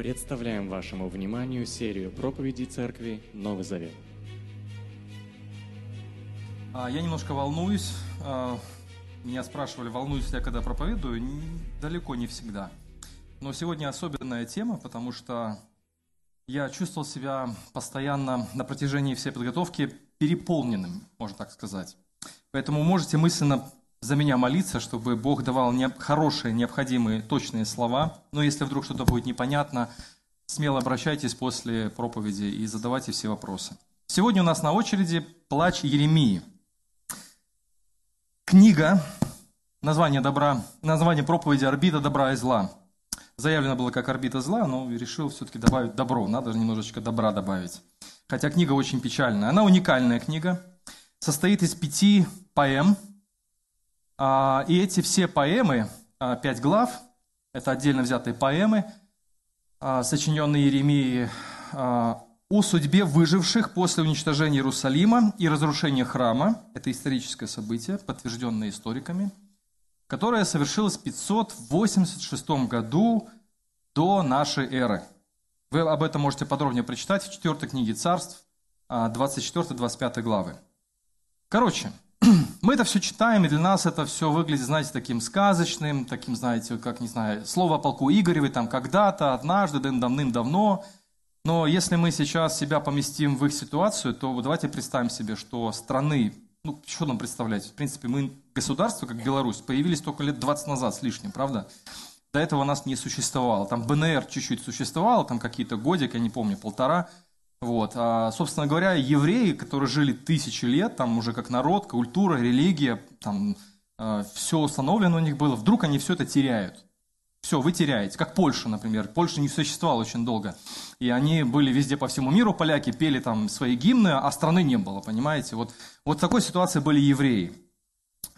Представляем вашему вниманию серию проповедей Церкви Новый Завет. А, Я немножко волнуюсь. А, Меня спрашивали, волнуюсь ли я, когда проповедую. Далеко не всегда. Но сегодня особенная тема, потому что я чувствовал себя постоянно на протяжении всей подготовки переполненным, можно так сказать. Поэтому можете мысленно за меня молиться, чтобы Бог давал не- хорошие, необходимые, точные слова. Но если вдруг что-то будет непонятно, смело обращайтесь после проповеди и задавайте все вопросы. Сегодня у нас на очереди «Плач Еремии». Книга, название, добра, название проповеди «Орбита добра и зла». Заявлено было как «Орбита зла», но решил все-таки добавить добро. Надо же немножечко добра добавить. Хотя книга очень печальная. Она уникальная книга. Состоит из пяти поэм. А, И эти все поэмы, а, пять глав, это отдельно взятые поэмы, а, сочиненные Еремией а, о судьбе выживших после уничтожения Иерусалима и разрушения храма. Это историческое событие, подтвержденное историками, которое совершилось в 586 году до нашей эры. Вы об этом можете подробнее прочитать в 4 книге царств, а, 24-25 главы. Короче, мы это все читаем, и для нас это все выглядит, знаете, таким сказочным, таким, знаете, как, не знаю, слово о полку Игоревой, там, когда-то, однажды, давным-давно. Но если мы сейчас себя поместим в их ситуацию, то давайте представим себе, что страны, ну, что нам представлять? В принципе, мы государство, как Беларусь, появились только лет 20 назад с лишним, правда? До этого нас не существовало. Там БНР чуть-чуть существовало, там какие-то годик, я не помню, полтора. Вот. А, собственно говоря, евреи, которые жили тысячи лет, там уже как народ, культура, религия, там все установлено у них было, вдруг они все это теряют. Все, вы теряете. Как Польша, например. Польша не существовала очень долго. И они были везде по всему миру, поляки пели там свои гимны, а страны не было, понимаете? Вот, вот в такой ситуации были евреи.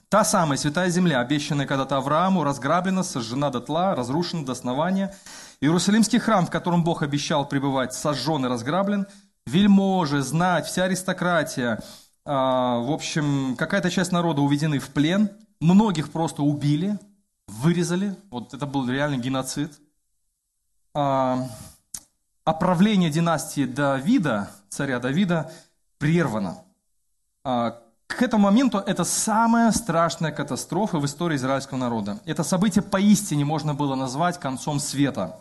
Та самая святая земля, обещанная когда-то Аврааму, разграблена, сожжена дотла, разрушена до основания. Иерусалимский храм, в котором Бог обещал пребывать, сожжен и разграблен. Вельможи, знать, вся аристократия, а, в общем, какая-то часть народа уведены в плен. Многих просто убили, вырезали. Вот это был реальный геноцид. А, правление династии Давида, царя Давида, прервано. А, К этому моменту это самая страшная катастрофа в истории израильского народа. Это событие поистине можно было назвать концом света.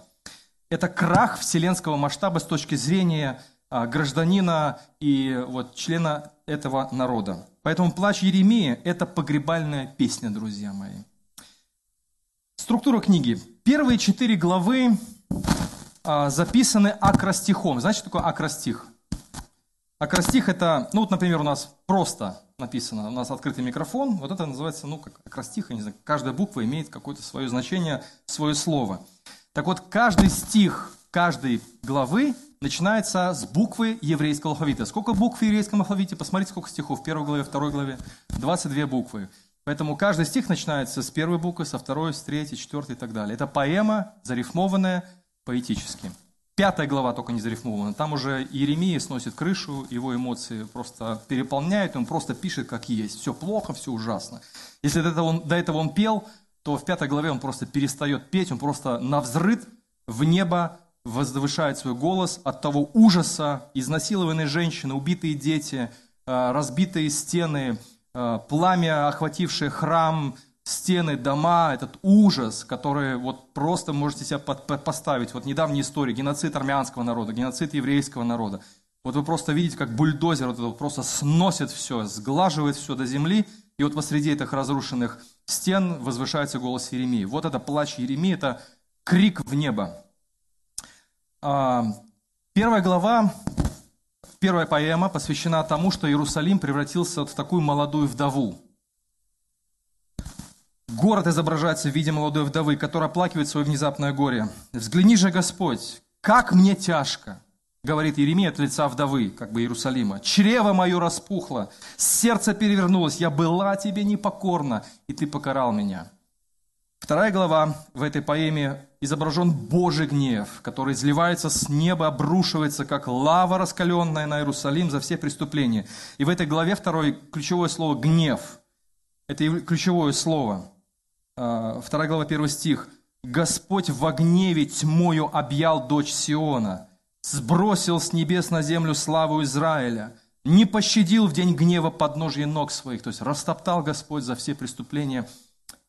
Это крах вселенского масштаба с точки зрения а, гражданина и вот, члена этого народа. Поэтому плач Еремии – это погребальная песня, друзья мои. Структура книги. Первые четыре главы а, записаны акростихом. Знаете, что такое акростих? Акростих это, ну вот, например, у нас просто написано, у нас открытый микрофон, вот это называется, ну, как акростих, я не знаю, каждая буква имеет какое-то свое значение, свое слово. Так вот, каждый стих каждой главы начинается с буквы еврейского алфавита. Сколько букв в еврейском алфавите? Посмотрите, сколько стихов в первой главе, второй главе. 22 буквы. Поэтому каждый стих начинается с первой буквы, со второй, с третьей, четвертой и так далее. Это поэма, зарифмованная поэтически. Пятая глава только не зарифмована. Там уже Иеремия сносит крышу, его эмоции просто переполняют, он просто пишет как есть. Все плохо, все ужасно. Если до этого он, до этого он пел, то в пятой главе он просто перестает петь, он просто на взрыв в небо возвышает свой голос от того ужаса, изнасилованные женщины, убитые дети, э, разбитые стены, э, пламя, охватившее храм, стены, дома, этот ужас, который вот просто можете себя поставить. Вот недавняя история, геноцид армянского народа, геноцид еврейского народа. Вот вы просто видите, как бульдозер вот это просто сносит все, сглаживает все до земли, и вот посреди этих разрушенных стен возвышается голос Еремии. Вот это плач Еремии, это крик в небо. А, Первая глава, первая поэма посвящена тому, что Иерусалим превратился в такую молодую вдову. Город изображается в виде молодой вдовы, которая оплакивает свое внезапное горе. «Взгляни же, Господь, как мне тяжко!» Говорит Иеремия от лица вдовы, как бы Иерусалима. «Чрево мое распухло, сердце перевернулось, я была тебе непокорна, и ты покарал меня». Вторая глава в этой поэме изображен Божий гнев, который изливается с неба, обрушивается, как лава раскаленная на Иерусалим за все преступления. И в этой главе второй ключевое слово «гнев». Это ключевое слово. А, Вторая глава, первый стих. Господь в гневе тьмою объял дочь Сиона, сбросил с небес на землю славу Израиля, не пощадил в день гнева подножье ног своих, то есть растоптал Господь за все преступления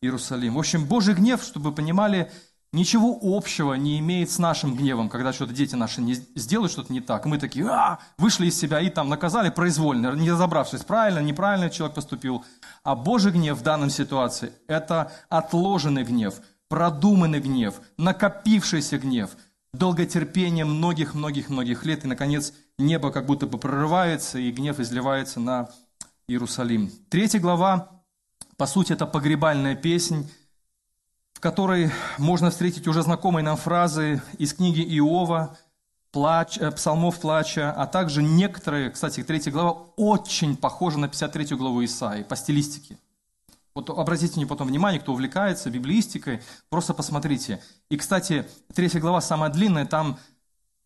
Иерусалим. В общем, Божий гнев, чтобы вы понимали, ничего общего не имеет с нашим гневом, когда что-то дети наши не сделают что-то не так. Мы такие, а, вышли из себя и там наказали произвольно, не разобравшись, правильно, неправильно человек поступил. А Божий гнев в данном ситуации – это отложенный гнев – продуманный гнев, накопившийся гнев, долготерпение многих-многих-многих лет, и, наконец, небо как будто бы прорывается, и гнев изливается на Иерусалим. Третья глава, по сути, это погребальная песнь, в которой можно встретить уже знакомые нам фразы из книги Иова, плач, э, псалмов плача, а также некоторые, кстати, третья глава очень похожа на 53 главу Исаии по стилистике. Вот обратите мне потом внимание, кто увлекается библиистикой, просто посмотрите. И, кстати, третья глава самая длинная, там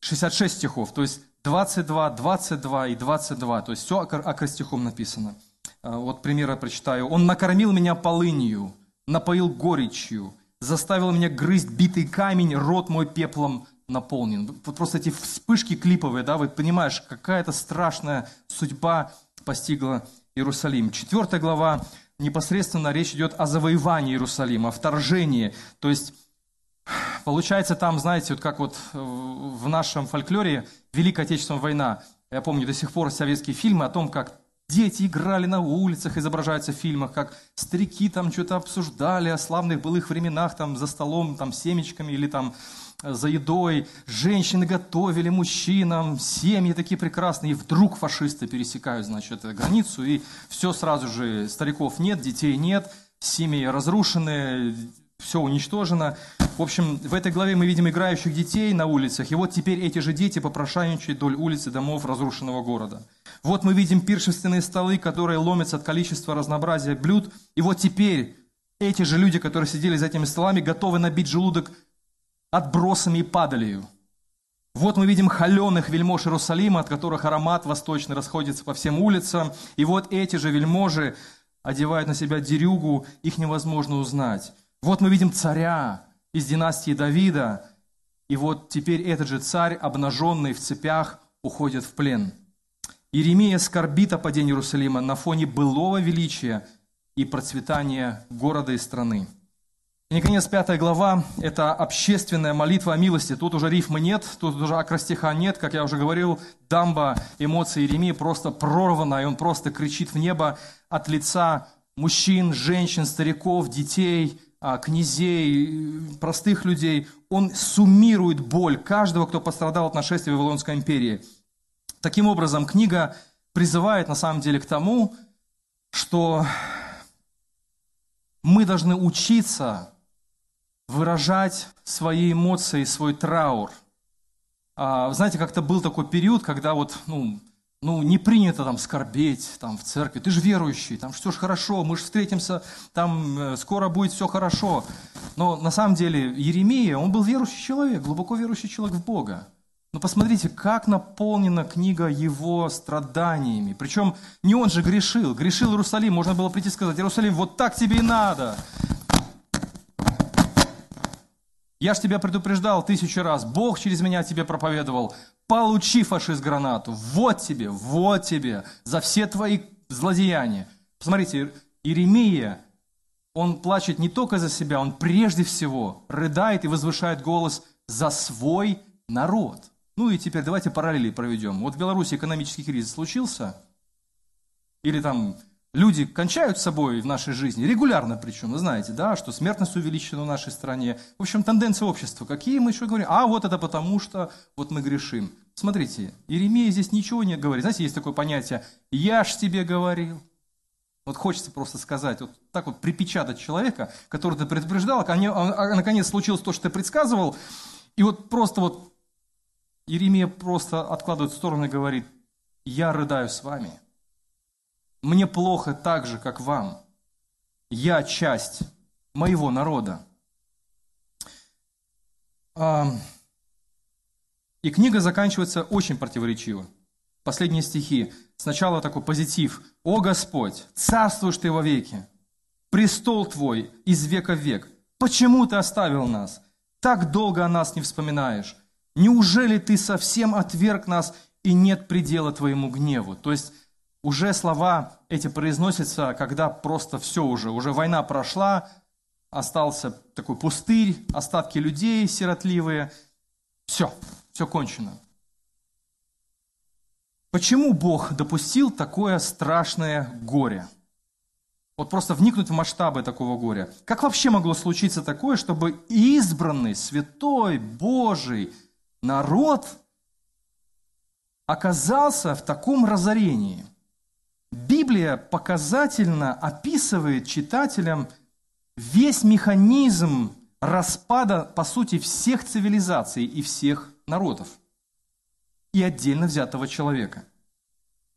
66 стихов, то есть 22, 22 и 22, то есть все акростихом написано. А, вот примеры прочитаю. «Он накормил меня полынью, напоил горечью, заставил меня грызть битый камень, рот мой пеплом наполнен». Вот просто эти вспышки клиповые, да, вы понимаешь, какая-то страшная судьба постигла Иерусалим. Четвертая глава непосредственно речь идет о завоевании Иерусалима, о вторжении. То есть, получается там, знаете, вот как вот в нашем фольклоре Великая Отечественная война. Я помню до сих пор советские фильмы о том, как дети играли на улицах, изображаются в фильмах, как старики там что-то обсуждали о славных былых временах, там за столом, там семечками или там за едой, женщины готовили мужчинам, семьи такие прекрасные, и вдруг фашисты пересекают, значит, границу, и все сразу же, стариков нет, детей нет, семьи разрушены, все уничтожено. В общем, в этой главе мы видим играющих детей на улицах, и вот теперь эти же дети попрошайничают вдоль улиц и домов разрушенного города. Вот мы видим пиршественные столы, которые ломятся от количества разнообразия блюд, и вот теперь эти же люди, которые сидели за этими столами, готовы набить желудок отбросами и падалью. Вот мы видим холеных вельмож Иерусалима, от которых аромат восточный расходится по всем улицам. И вот эти же вельможи одевают на себя дерюгу, их невозможно узнать. Вот мы видим царя из династии Давида, и вот теперь этот же царь, обнаженный в цепях, уходит в плен. Иеремия скорбит о падении Иерусалима на фоне былого величия и процветания города и страны. И, наконец, пятая глава – это общественная молитва о милости. Тут уже рифмы нет, тут уже акростиха нет. Как я уже говорил, дамба эмоций Иеремии просто прорвана, и он просто кричит в небо от лица мужчин, женщин, стариков, детей, а, князей, простых людей. Он суммирует боль каждого, кто пострадал от нашествия Вавилонской империи. Таким образом, книга призывает на самом деле к тому, что мы должны учиться выражать свои эмоции, свой траур. А, знаете, как-то был такой период, когда вот, ну, ну, не принято там скорбеть там в церкви. Ты же верующий, там все же хорошо, мы же встретимся, там э, скоро будет все хорошо. Но на самом деле Еремия, он был верующий человек, глубоко верующий человек в Бога. Но посмотрите, как наполнена книга его страданиями. Причем не он же грешил. Грешил Иерусалим. Можно было прийти и сказать, Иерусалим, вот так тебе и надо. Я ж тебя предупреждал тысячу раз, Бог через меня тебе проповедовал. Получи, фашист, гранату. Вот тебе, вот тебе, за все твои злодеяния. Посмотрите, Иеремия, он плачет не только за себя, он прежде всего рыдает и возвышает голос за свой народ. Ну и теперь давайте параллели проведем. Вот в Беларуси экономический кризис случился, или там Люди кончают с собой в нашей жизни, регулярно причем, вы знаете, да, что смертность увеличена в нашей стране. В общем, тенденции общества. Какие мы еще говорим? А вот это потому, что вот мы грешим. Смотрите, Иеремия здесь ничего не говорит. Знаете, есть такое понятие «я ж тебе говорил». Вот хочется просто сказать, вот так вот припечатать человека, который ты предупреждал, а, а наконец случилось то, что ты предсказывал, и вот просто вот Иеремия просто откладывает в сторону и говорит, я рыдаю с вами – мне плохо так же, как вам. Я часть моего народа. И книга заканчивается очень противоречиво. Последние стихи. Сначала такой позитив. «О Господь, царствуешь Ты во веки, престол Твой из века в век». Почему ты оставил нас? Так долго о нас не вспоминаешь. Неужели ты совсем отверг нас и нет предела твоему гневу? То есть уже слова эти произносятся, когда просто все уже, уже война прошла, остался такой пустырь, остатки людей сиротливые. Все, все кончено. Почему Бог допустил такое страшное горе? Вот просто вникнуть в масштабы такого горя. Как вообще могло случиться такое, чтобы избранный, святой, Божий народ оказался в таком разорении? Библия показательно описывает читателям весь механизм распада, по сути, всех цивилизаций и всех народов и отдельно взятого человека.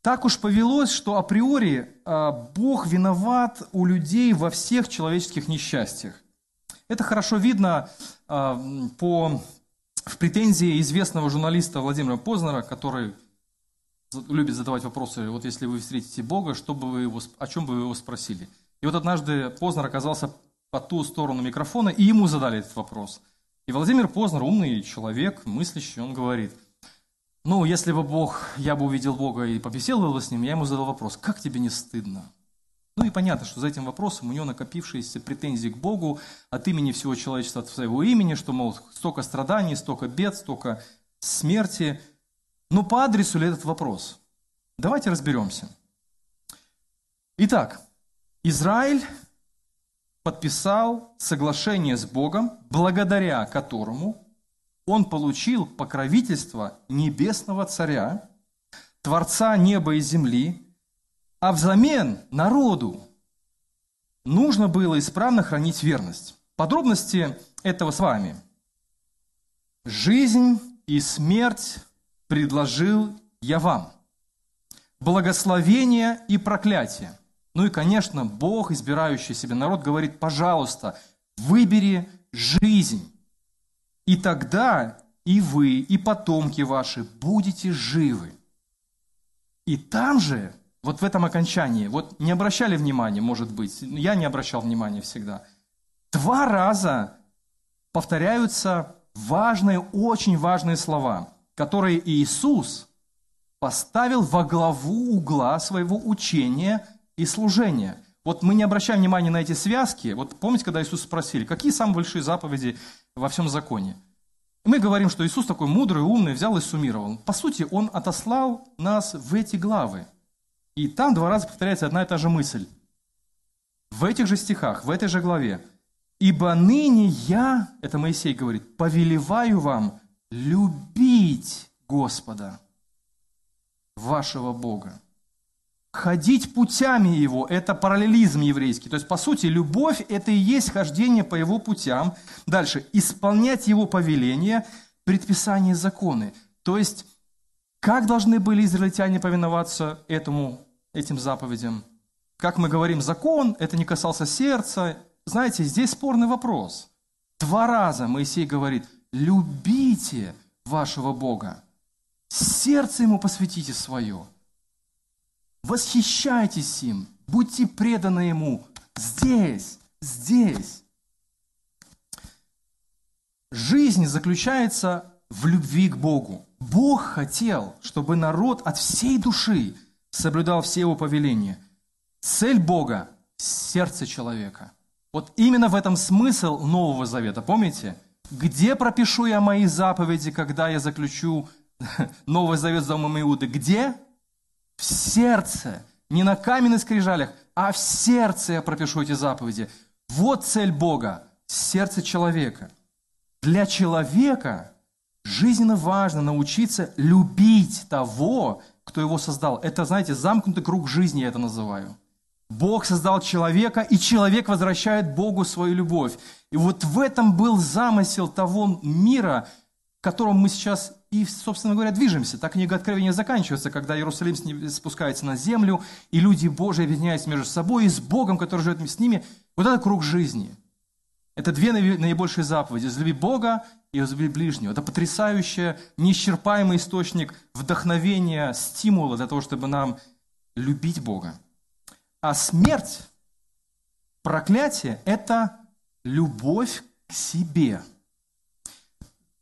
Так уж повелось, что априори а, Бог виноват у людей во всех человеческих несчастьях. Это хорошо видно а, по, в претензии известного журналиста Владимира Познера, который любит задавать вопросы, вот если вы встретите Бога, что бы вы его, о чем бы вы его спросили. И вот однажды Познер оказался по ту сторону микрофона, и ему задали этот вопрос. И Владимир Познер, умный человек, мыслящий, он говорит – ну, если бы Бог, я бы увидел Бога и побеседовал бы с Ним, я ему задал вопрос, как тебе не стыдно? Ну и понятно, что за этим вопросом у него накопившиеся претензии к Богу от имени всего человечества, от своего имени, что, мол, столько страданий, столько бед, столько смерти. Но по адресу ли этот вопрос? Давайте разберемся. Итак, Израиль подписал соглашение с Богом, благодаря которому он получил покровительство небесного царя, Творца неба и земли, а взамен народу нужно было исправно хранить верность. Подробности этого с вами. Жизнь и смерть предложил я вам. Благословение и проклятие. Ну и, конечно, Бог, избирающий себе народ, говорит, пожалуйста, выбери жизнь. И тогда и вы, и потомки ваши будете живы. И там же, вот в этом окончании, вот не обращали внимания, может быть, я не обращал внимания всегда, два раза повторяются важные, очень важные слова, которые Иисус поставил во главу угла своего учения и служения. Вот мы не обращаем внимания на эти связки. Вот помните, когда Иисус спросили, какие самые большие заповеди во всем законе. мы говорим, что Иисус такой мудрый, умный, взял и суммировал. По сути, Он отослал нас в эти главы. И там два раза повторяется одна и та же мысль. В этих же стихах, в этой же главе. «Ибо ныне я, это Моисей говорит, повелеваю вам любить Господа, вашего Бога, Ходить путями его – это параллелизм еврейский. То есть, по сути, любовь – это и есть хождение по его путям. Дальше. Исполнять его повеления, предписания, законы. То есть, как должны были израильтяне повиноваться этому, этим заповедям? Как мы говорим, закон – это не касался сердца. Знаете, здесь спорный вопрос. Два раза Моисей говорит, любите вашего Бога. Сердце ему посвятите свое – Восхищайтесь им, будьте преданы ему здесь, здесь. Жизнь заключается в любви к Богу. Бог хотел, чтобы народ от всей души соблюдал все его повеления. Цель Бога – сердце человека. Вот именно в этом смысл Нового Завета. Помните? Где пропишу я мои заповеди, когда я заключу Новый Завет с Домом Иуды? Где? в сердце, не на каменных скрижалях, а в сердце я пропишу эти заповеди. Вот цель Бога, сердце человека. Для человека жизненно важно научиться любить того, кто его создал. Это, знаете, замкнутый круг жизни я это называю. Бог создал человека, и человек возвращает Богу свою любовь. И вот в этом был замысел того мира, в котором мы сейчас и, собственно говоря, движемся. Так книга Откровения заканчивается, когда Иерусалим спускается на землю, и люди Божии объединяются между собой и с Богом, который живет с ними. Вот это круг жизни. Это две наибольшие заповеди. Возлюби Бога и возлюби ближнего. Это потрясающий, неисчерпаемый источник вдохновения, стимула для того, чтобы нам любить Бога. А смерть, проклятие – это любовь к себе.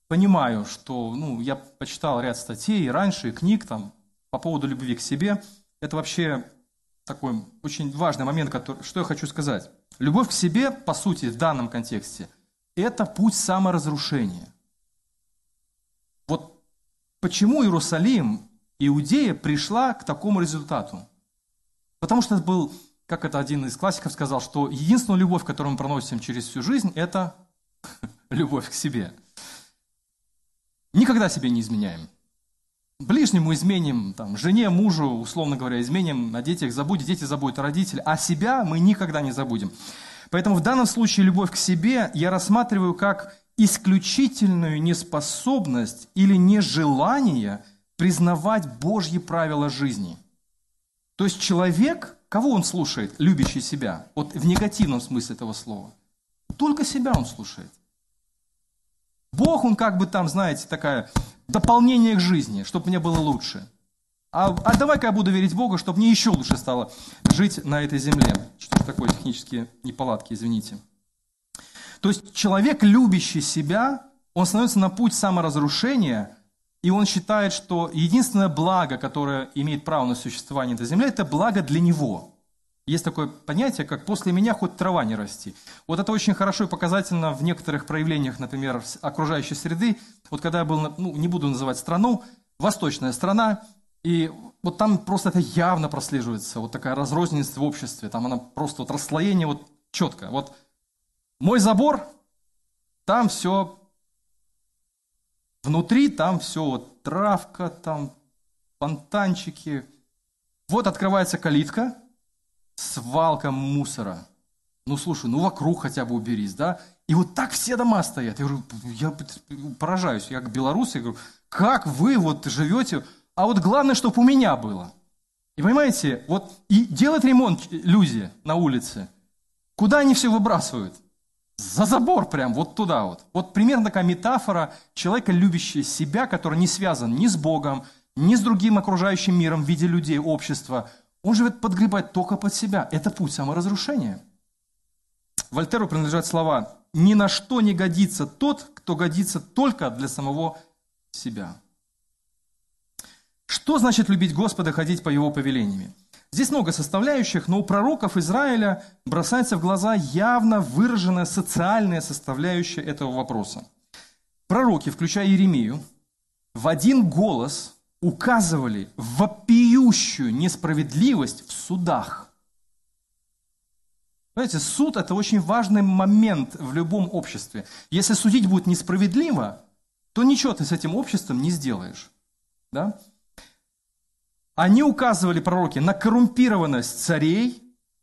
Понимаю, что ну, я почитал ряд статей раньше, книг там, по поводу любви к себе. Это вообще такой очень важный момент, который, что я хочу сказать. Любовь к себе, по сути, в данном контексте, это путь саморазрушения. Вот почему Иерусалим, Иудея пришла к такому результату? Потому что это был, как это один из классиков сказал, что единственная любовь, которую мы проносим через всю жизнь, это любовь к себе. Никогда себе не изменяем. Ближнему изменим, там, жене, мужу, условно говоря, изменим, о детях забудем, дети забудут о родителях, а себя мы никогда не забудем. Поэтому в данном случае любовь к себе я рассматриваю как исключительную неспособность или нежелание признавать Божьи правила жизни. То есть человек, кого он слушает, любящий себя, вот в негативном смысле этого слова, только себя он слушает. Бог, он как бы там, знаете, такая дополнение к жизни, чтобы мне было лучше. А, а давай-ка я буду верить Богу, чтобы мне еще лучше стало жить на этой земле. Что такое технические неполадки, извините. То есть человек, любящий себя, он становится на путь саморазрушения, и он считает, что единственное благо, которое имеет право на существование на этой земле, это благо для него. Есть такое понятие, как «после меня хоть трава не расти». Вот это очень хорошо и показательно в некоторых проявлениях, например, окружающей среды. Вот когда я был, ну, не буду называть страну, восточная страна, и вот там просто это явно прослеживается, вот такая разрозненность в обществе, там она просто вот расслоение вот четко. Вот мой забор, там все внутри, там все вот травка, там фонтанчики. Вот открывается калитка – свалка мусора. Ну, слушай, ну вокруг хотя бы уберись, да? И вот так все дома стоят. Я говорю, я поражаюсь, я как белорус, я говорю, как вы вот живете, а вот главное, чтобы у меня было. И понимаете, вот и делать ремонт люди на улице, куда они все выбрасывают? За забор прям, вот туда вот. Вот примерно такая метафора человека, любящего себя, который не связан ни с Богом, ни с другим окружающим миром в виде людей, общества. Он живет подгребать только под себя. Это путь саморазрушения. Вольтеру принадлежат слова «Ни на что не годится тот, кто годится только для самого себя». Что значит любить Господа, ходить по Его повелениями? Здесь много составляющих, но у пророков Израиля бросается в глаза явно выраженная социальная составляющая этого вопроса. Пророки, включая Иеремию, в один голос указывали вопиющую несправедливость в судах. Знаете, суд – это очень важный момент в любом обществе. Если судить будет несправедливо, то ничего ты с этим обществом не сделаешь. Да? Они указывали, пророки, на коррумпированность царей,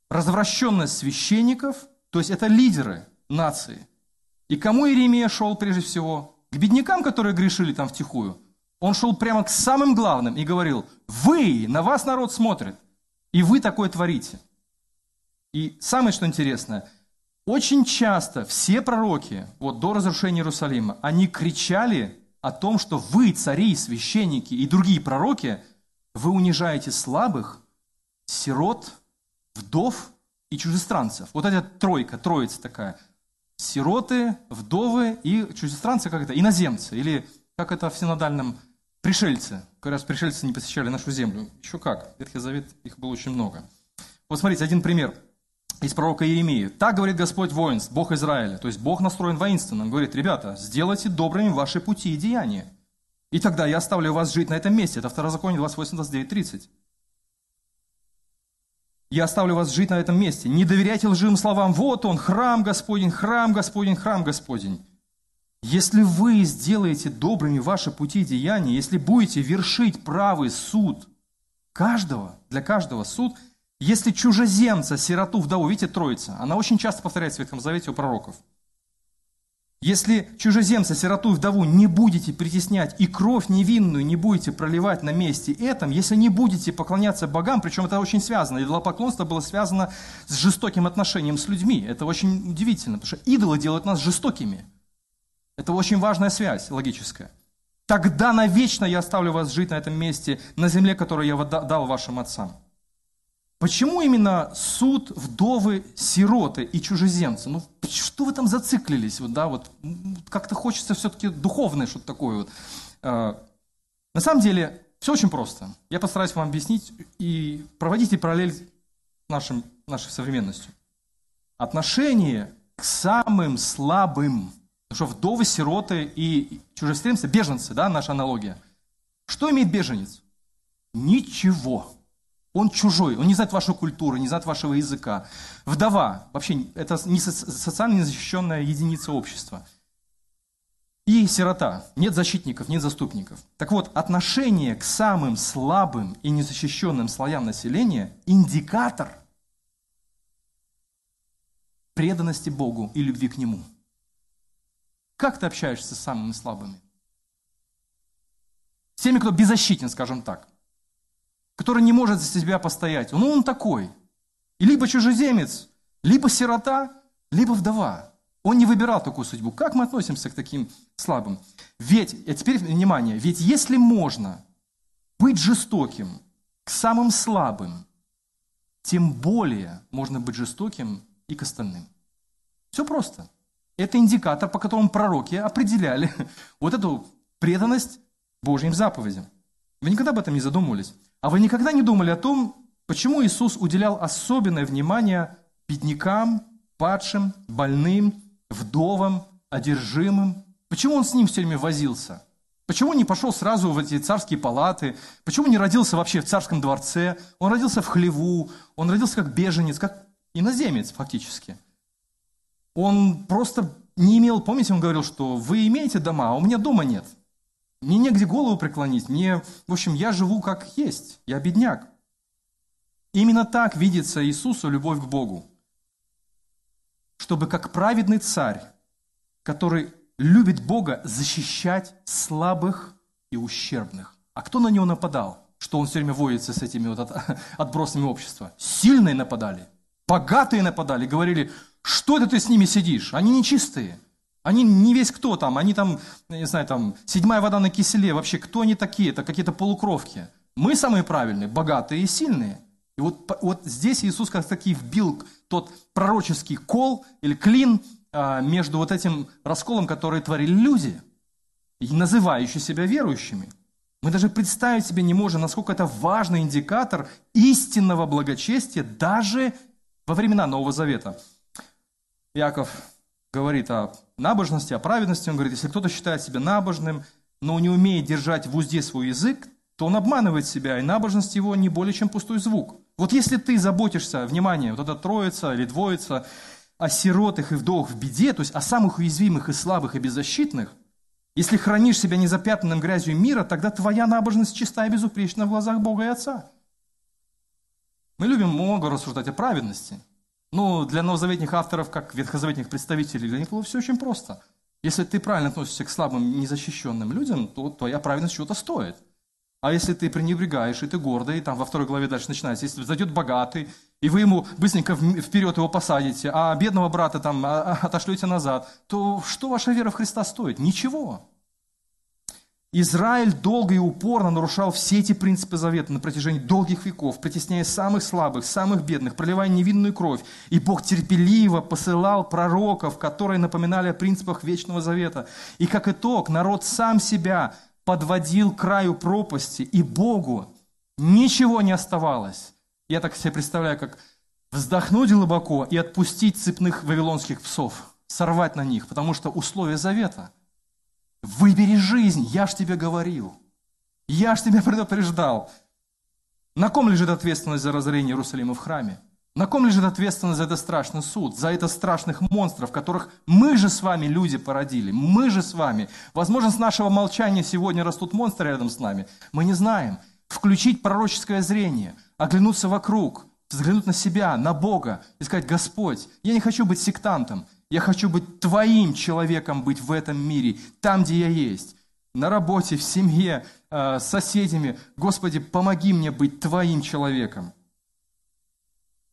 развращенность священников, то есть это лидеры нации. И кому Иеремия шел прежде всего? К беднякам, которые грешили там втихую – он шел прямо к самым главным и говорил, вы, на вас народ смотрит, и вы такое творите. И самое, что интересно, очень часто все пророки, вот до разрушения Иерусалима, они кричали о том, что вы, цари, священники и другие пророки, вы унижаете слабых, сирот, вдов и чужестранцев. Вот эта тройка, троица такая. Сироты, вдовы и чужестранцы, как это, иноземцы, или как это в синодальном пришельцы. Говорят, пришельцы не посещали нашу землю. Еще как. Ветхий Завет, их было очень много. Вот смотрите, один пример из пророка Иеремии. Так говорит Господь воинств, Бог Израиля. То есть Бог настроен воинственно. Он говорит, ребята, сделайте добрыми ваши пути и деяния. И тогда я оставлю вас жить на этом месте. Это Второзаконие 28, 29, 30. Я оставлю вас жить на этом месте. Не доверяйте лживым словам. Вот он, храм Господень, храм Господень, храм Господень. Если вы сделаете добрыми ваши пути и деяния, если будете вершить правый суд каждого, для каждого суд, если чужеземца, сироту, вдову, видите, троица, она очень часто повторяется в Ветхом Завете у пророков. Если чужеземца, сироту и вдову не будете притеснять и кровь невинную не будете проливать на месте этом, если не будете поклоняться богам, причем это очень связано, идолопоклонство было связано с жестоким отношением с людьми. Это очень удивительно, потому что идолы делают нас жестокими – это очень важная связь логическая. Тогда навечно я оставлю вас жить на этом месте, на земле, которую я дал вашим отцам. Почему именно суд, вдовы, сироты и чужеземцы? Ну, что вы там зациклились? Вот, да, вот, как-то хочется все-таки духовное что-то такое. Вот. А, на самом деле, все очень просто. Я постараюсь вам объяснить и проводите параллель с нашим, нашей современностью. Отношение к самым слабым, потому что вдовы, сироты и чужестранцы, беженцы, да, наша аналогия. Что имеет беженец? Ничего. Он чужой, он не знает вашу культуру, не знает вашего языка. Вдова, вообще, это не социально незащищенная единица общества. И сирота. Нет защитников, нет заступников. Так вот, отношение к самым слабым и незащищенным слоям населения – индикатор преданности Богу и любви к Нему. Как ты общаешься с самыми слабыми? С теми, кто беззащитен, скажем так – который не может за себя постоять. Ну, он такой. И либо чужеземец, либо сирота, либо вдова. Он не выбирал такую судьбу. Как мы относимся к таким слабым? Ведь, а теперь внимание, ведь если можно быть жестоким к самым слабым, тем более можно быть жестоким и к остальным. Все просто. Это индикатор, по которому пророки определяли вот эту преданность Божьим заповедям. Вы никогда об этом не задумывались? А вы никогда не думали о том, почему Иисус уделял особенное внимание беднякам, падшим, больным, вдовам, одержимым? Почему он с ним все время возился? Почему не пошел сразу в эти царские палаты? Почему не родился вообще в царском дворце? Он родился в хлеву, он родился как беженец, как иноземец фактически. Он просто не имел, помните, он говорил, что вы имеете дома, а у меня дома нет. Мне негде голову преклонить. Мне, в общем, я живу как есть. Я бедняк. Именно так видится Иисусу любовь к Богу. Чтобы как праведный царь, который любит Бога, защищать слабых и ущербных. А кто на него нападал? Что он все время воится с этими вот отбросами общества? Сильные нападали, богатые нападали, говорили, что это ты с ними сидишь? Они нечистые. Они не весь кто там, они там, не знаю, там, седьмая вода на киселе, вообще кто они такие, это какие-то полукровки. Мы самые правильные, богатые и сильные. И вот, вот здесь Иисус как таки вбил тот пророческий кол или клин а, между вот этим расколом, который творили люди, называющие себя верующими. Мы даже представить себе не можем, насколько это важный индикатор истинного благочестия даже во времена Нового Завета. Яков говорит о набожности, о праведности. Он говорит, если кто-то считает себя набожным, но не умеет держать в узде свой язык, то он обманывает себя, и набожность его не более чем пустой звук. Вот если ты заботишься, внимание, вот эта троица или двоица, о сиротах и вдовах в беде, то есть о самых уязвимых и слабых и беззащитных, если хранишь себя незапятнанным грязью мира, тогда твоя набожность чиста и безупречна в глазах Бога и Отца. Мы любим много рассуждать о праведности – ну, для новозаветных авторов, как ветхозаветных представителей, для них было все очень просто. Если ты правильно относишься к слабым, незащищенным людям, то твоя праведность чего-то стоит. А если ты пренебрегаешь, и ты гордый, и там во второй главе дальше начинается, если зайдет богатый, и вы ему быстренько вперед его посадите, а бедного брата там а, а, отошлете назад, то что ваша вера в Христа стоит? Ничего. Израиль долго и упорно нарушал все эти принципы завета на протяжении долгих веков, притесняя самых слабых, самых бедных, проливая невинную кровь. И Бог терпеливо посылал пророков, которые напоминали о принципах Вечного Завета. И как итог, народ сам себя подводил к краю пропасти, и Богу ничего не оставалось. Я так себе представляю, как вздохнуть глубоко и отпустить цепных вавилонских псов, сорвать на них, потому что условия завета – Выбери жизнь, я ж тебе говорил. Я ж тебя предупреждал. На ком лежит ответственность за разорение Иерусалима в храме? На ком лежит ответственность за этот страшный суд, за это страшных монстров, которых мы же с вами, люди, породили? Мы же с вами. Возможно, с нашего молчания сегодня растут монстры рядом с нами. Мы не знаем. Включить пророческое зрение, оглянуться вокруг, взглянуть на себя, на Бога и сказать, Господь, я не хочу быть сектантом, я хочу быть твоим человеком, быть в этом мире, там, где я есть. На работе, в семье, э, с соседями. Господи, помоги мне быть твоим человеком.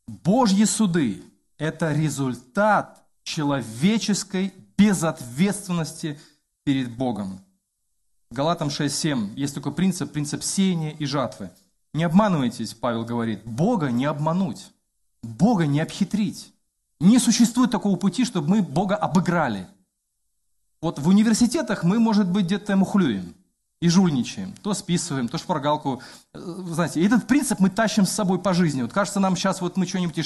Божьи суды – это результат человеческой безответственности перед Богом. Галатам 6.7 есть такой принцип, принцип сеяния и жатвы. Не обманывайтесь, Павел говорит. Бога не обмануть. Бога не обхитрить. Не существует такого пути, чтобы мы Бога обыграли. Вот в университетах мы, может быть, где-то мухлюем и жульничаем. То списываем, то шпаргалку. Э, знаете, этот принцип мы тащим с собой по жизни. Вот кажется, нам сейчас вот мы что-нибудь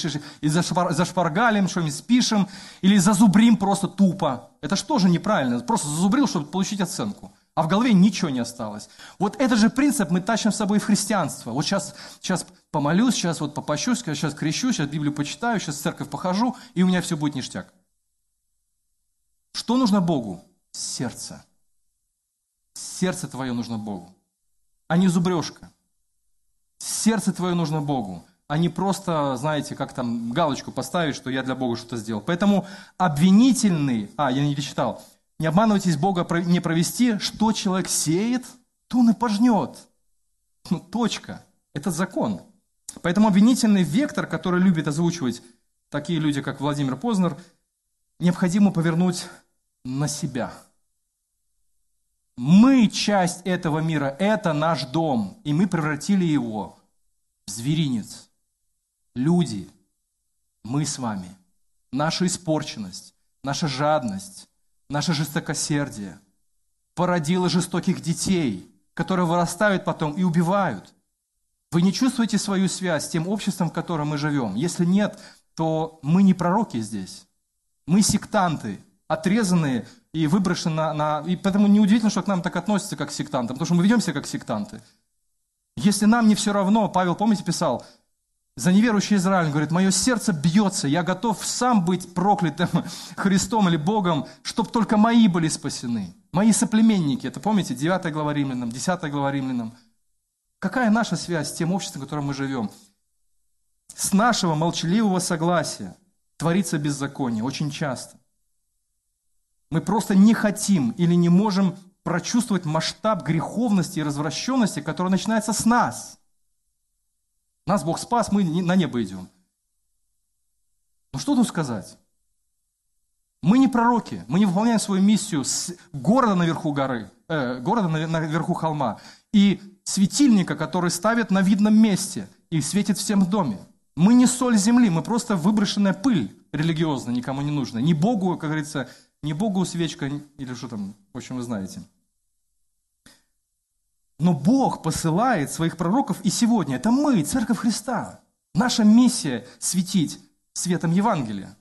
и зашпар, зашпаргалим, что-нибудь спишем, или зазубрим просто тупо. Это же неправильно? Просто зазубрил, чтобы получить оценку. А в голове ничего не осталось. Вот этот же принцип мы тащим с собой в христианство. Вот сейчас, сейчас помолюсь, сейчас вот попощусь, сейчас крещу, сейчас Библию почитаю, сейчас в церковь похожу, и у меня все будет ништяк. Что нужно Богу? Сердце. Сердце твое нужно Богу, а не зубрежка. Сердце твое нужно Богу, а не просто, знаете, как там галочку поставить, что я для Бога что-то сделал. Поэтому обвинительный, а, я не читал, не обманывайтесь Бога не провести, что человек сеет, то он и пожнет. Ну, точка. Это закон. Поэтому обвинительный вектор, который любит озвучивать такие люди, как Владимир Познер, необходимо повернуть на себя – мы часть этого мира, это наш дом, и мы превратили его в зверинец. Люди, мы с вами, наша испорченность, наша жадность, наше жестокосердие породило жестоких детей, которые вырастают потом и убивают. Вы не чувствуете свою связь с тем обществом, в котором мы живем? Если нет, то мы не пророки здесь. Мы сектанты, отрезанные и выброшены на, на... И поэтому неудивительно, что к нам так относятся, как к сектантам, потому что мы ведем себя как сектанты. Если нам не все равно, Павел, помните, писал, за неверующий Израиль, говорит, мое сердце бьется, я готов сам быть проклятым Христом или Богом, чтобы только мои были спасены. Мои соплеменники, это помните, 9 глава Римлянам, 10 глава Римлянам. Какая наша связь с тем обществом, в котором мы живем? С нашего молчаливого согласия творится беззаконие очень часто. Мы просто не хотим или не можем прочувствовать масштаб греховности и развращенности, которая начинается с нас. Нас Бог спас, мы на небо идем. Ну что тут сказать? Мы не пророки, мы не выполняем свою миссию с города наверху горы, э, города наверху холма и светильника, который ставят на видном месте и светит всем в доме. Мы не соль земли, мы просто выброшенная пыль религиозная, никому не нужная. Не Богу, как говорится, не Богу свечка или что там, в общем, вы знаете. Но Бог посылает своих пророков и сегодня. Это мы, Церковь Христа. Наша миссия – светить светом Евангелия.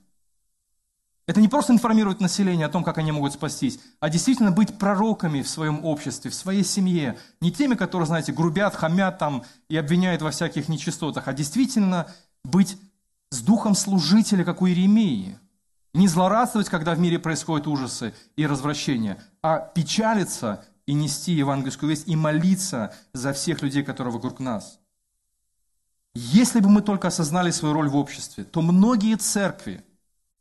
Это не просто информировать население о том, как они могут спастись, а действительно быть пророками в своем обществе, в своей семье. Не теми, которые, знаете, грубят, хамят там и обвиняют во всяких нечистотах, а действительно быть с духом служителя, как у Иеремии – не злорадствовать, когда в мире происходят ужасы и развращения, а печалиться и нести евангельскую весть, и молиться за всех людей, которые вокруг нас. Если бы мы только осознали свою роль в обществе, то многие церкви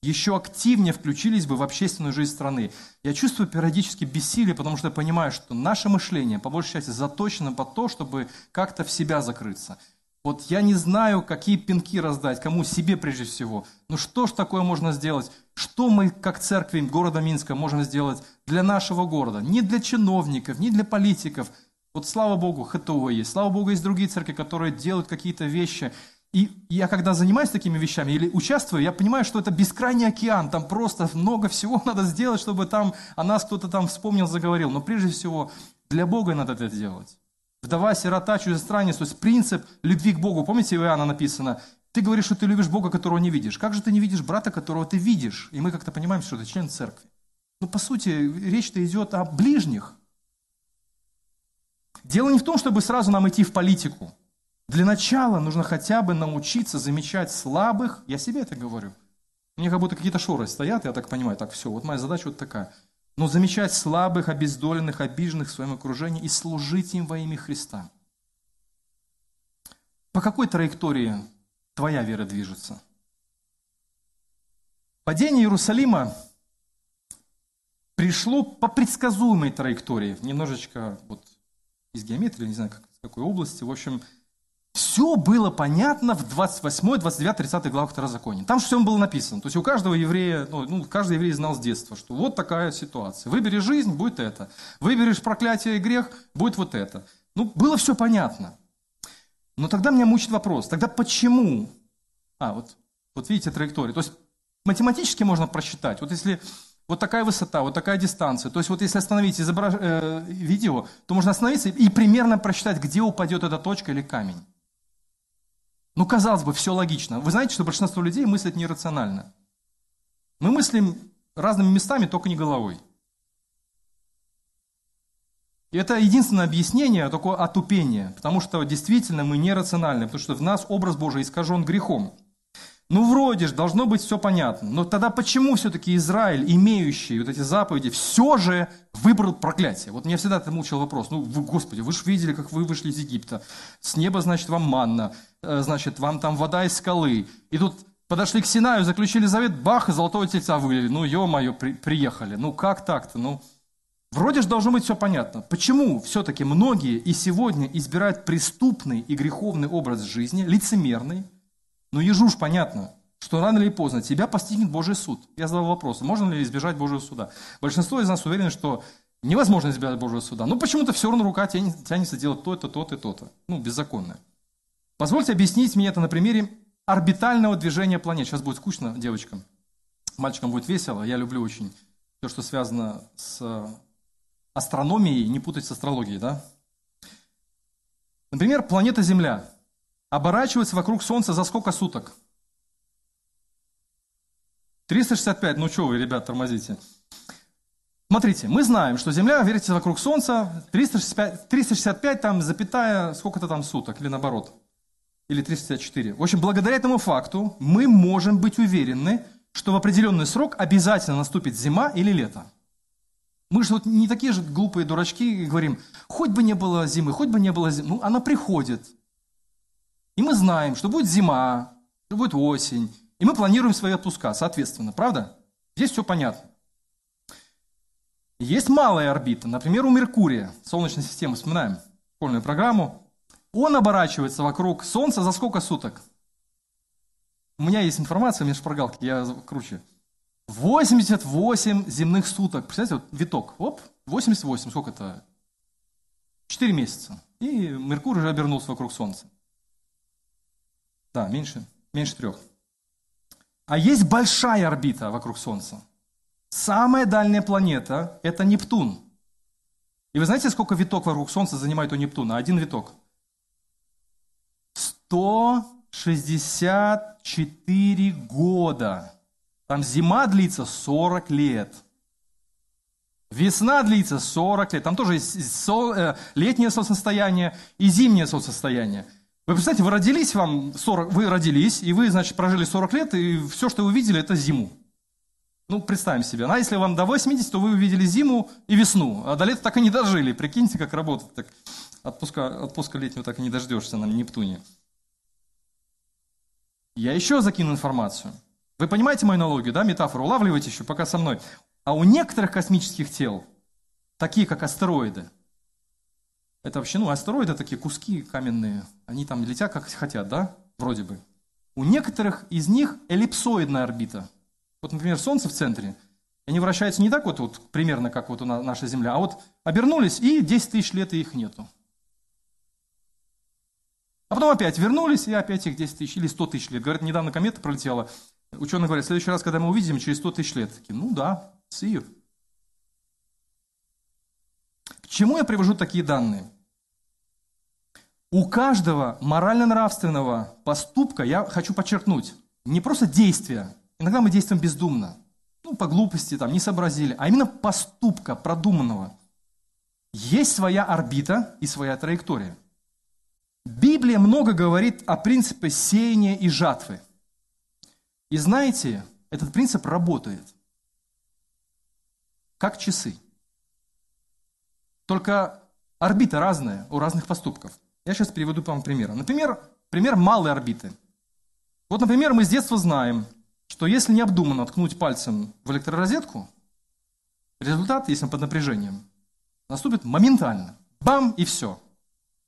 еще активнее включились бы в общественную жизнь страны. Я чувствую периодически бессилие, потому что я понимаю, что наше мышление, по большей части, заточено под то, чтобы как-то в себя закрыться – вот я не знаю, какие пинки раздать, кому себе прежде всего. Но что ж такое можно сделать? Что мы, как церкви города Минска, можем сделать для нашего города? Не для чиновников, не для политиков. Вот слава Богу, ХТО есть. Слава Богу, есть другие церкви, которые делают какие-то вещи. И я когда занимаюсь такими вещами или участвую, я понимаю, что это бескрайний океан, там просто много всего надо сделать, чтобы там о нас кто-то там вспомнил, заговорил. Но прежде всего для Бога надо это делать. Вдова, сирота, чужестранец, то есть принцип любви к Богу. Помните, у Иоанна написано, ты говоришь, что ты любишь Бога, которого не видишь. Как же ты не видишь брата, которого ты видишь? И мы как-то понимаем, что это член церкви. Ну, по сути, речь-то идет о ближних. Дело не в том, чтобы сразу нам идти в политику. Для начала нужно хотя бы научиться замечать слабых, я себе это говорю. Мне как будто какие-то шоры стоят, я так понимаю, так все, вот моя задача вот такая – но замечать слабых, обездоленных, обиженных в своем окружении и служить им во имя Христа. По какой траектории твоя вера движется? Падение Иерусалима пришло по предсказуемой траектории, немножечко вот из геометрии, не знаю, как, из какой области. В общем, все было понятно в 28, 29, 30 главах Второзакония. Там все было написано. То есть у каждого еврея, ну, ну, каждый еврей знал с детства, что вот такая ситуация. Выбери жизнь, будет это. Выберешь проклятие и грех, будет вот это. Ну, было все понятно. Но тогда меня мучит вопрос, тогда почему? А, вот, вот видите траекторию. То есть математически можно просчитать. Вот если вот такая высота, вот такая дистанция. То есть вот если остановить изображ... э, видео, то можно остановиться и примерно просчитать, где упадет эта точка или камень. Ну, казалось бы, все логично. Вы знаете, что большинство людей мыслят нерационально. Мы мыслим разными местами, только не головой. И это единственное объяснение такое отупение, потому что действительно мы нерациональны, потому что в нас образ Божий искажен грехом. Ну, вроде же, должно быть все понятно. Но тогда почему все-таки Израиль, имеющий вот эти заповеди, все же выбрал проклятие? Вот меня всегда это мучил вопрос. Ну, вы, Господи, вы же видели, как вы вышли из Египта. С неба, значит, вам манна, э, значит, вам там вода из скалы. И тут подошли к Синаю, заключили завет, бах, и золотого тельца вылили. Ну, ё-моё, при, приехали. Ну, как так-то? Ну, вроде же должно быть все понятно. Почему все-таки многие и сегодня избирают преступный и греховный образ жизни, лицемерный, ну, ежу ж понятно, что рано или поздно тебя постигнет Божий суд. Я задал вопрос, можно ли избежать Божьего суда? Большинство из нас уверены, что невозможно избежать Божьего суда. Но почему-то все равно рука тянется делать то-то, то-то то-то. Ну, беззаконное. Позвольте объяснить мне это на примере орбитального движения планет. Сейчас будет скучно девочкам. Мальчикам будет весело. Я люблю очень все, что связано с астрономией, не путать с астрологией, да? Например, планета Земля оборачивается вокруг Солнца за сколько суток? 365, ну что вы, ребят, тормозите. Смотрите, мы знаем, что Земля вертится вокруг Солнца 365, 365 там, запятая, сколько-то там суток, или наоборот, или 364. В общем, благодаря этому факту мы можем быть уверены, что в определенный срок обязательно наступит зима или лето. Мы же вот не такие же глупые дурачки и говорим, хоть бы не было зимы, хоть бы не было зимы. Ну, она приходит. И мы знаем, что будет зима, что будет осень, и мы планируем свои отпуска, соответственно, правда? Здесь все понятно. Есть малая орбита, например, у Меркурия, Солнечной системы, вспоминаем школьную программу. Он оборачивается вокруг Солнца за сколько суток? У меня есть информация, у меня шпаргалки, я круче. 88 земных суток. Представляете, вот виток, оп, 88, сколько это? 4 месяца. И Меркурий уже обернулся вокруг Солнца. Да, меньше, меньше трех. А есть большая орбита вокруг Солнца. Самая дальняя планета – это Нептун. И вы знаете, сколько виток вокруг Солнца занимает у Нептуна? Один виток. 164 года. Там зима длится 40 лет. Весна длится 40 лет. Там тоже есть э, летнее солнцестояние и зимнее солнцестояние. Вы представляете, вы родились, вам 40, вы родились, и вы, значит, прожили 40 лет, и все, что вы увидели, это зиму. Ну, представим себе. А если вам до 80, то вы увидели зиму и весну, а до лета так и не дожили. Прикиньте, как работать. Так, отпуска, отпуска летнего так и не дождешься на Нептуне. Я еще закину информацию. Вы понимаете мою аналогию, да, метафору? Улавливайте еще пока со мной. А у некоторых космических тел, такие как астероиды, это вообще, ну, астероиды такие куски каменные, они там летят как хотят, да, вроде бы. У некоторых из них эллипсоидная орбита. Вот, например, Солнце в центре, они вращаются не так вот, вот примерно, как вот у нас, наша Земля, а вот обернулись, и 10 тысяч лет их нету. А потом опять вернулись, и опять их 10 тысяч или 100 тысяч лет. Говорят, недавно комета пролетела. Ученые говорят, в следующий раз, когда мы увидим, через 100 тысяч лет. Такие, ну да, see you. К чему я привожу такие данные? У каждого морально-нравственного поступка, я хочу подчеркнуть, не просто действия. Иногда мы действуем бездумно. Ну, по глупости, там, не сообразили. А именно поступка продуманного. Есть своя орбита и своя траектория. Библия много говорит о принципе сеяния и жатвы. И знаете, этот принцип работает. Как часы. Только орбита разная у разных поступков. Я сейчас приведу вам пример. Например, пример малой орбиты. Вот, например, мы с детства знаем, что если необдуманно ткнуть пальцем в электророзетку, результат, если под напряжением, наступит моментально. Бам, и все.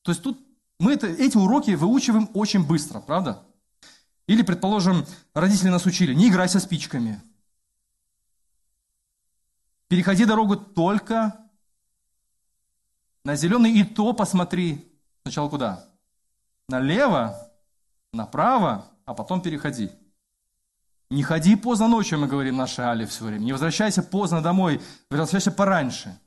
То есть тут мы это, эти уроки выучиваем очень быстро, правда? Или, предположим, родители нас учили, не играй со спичками. Переходи дорогу только на зеленый, и то посмотри, Сначала куда? налево, направо, а потом переходи. Не ходи поздно ночью, мы говорим нашей Але все время. Не возвращайся поздно домой, возвращайся пораньше,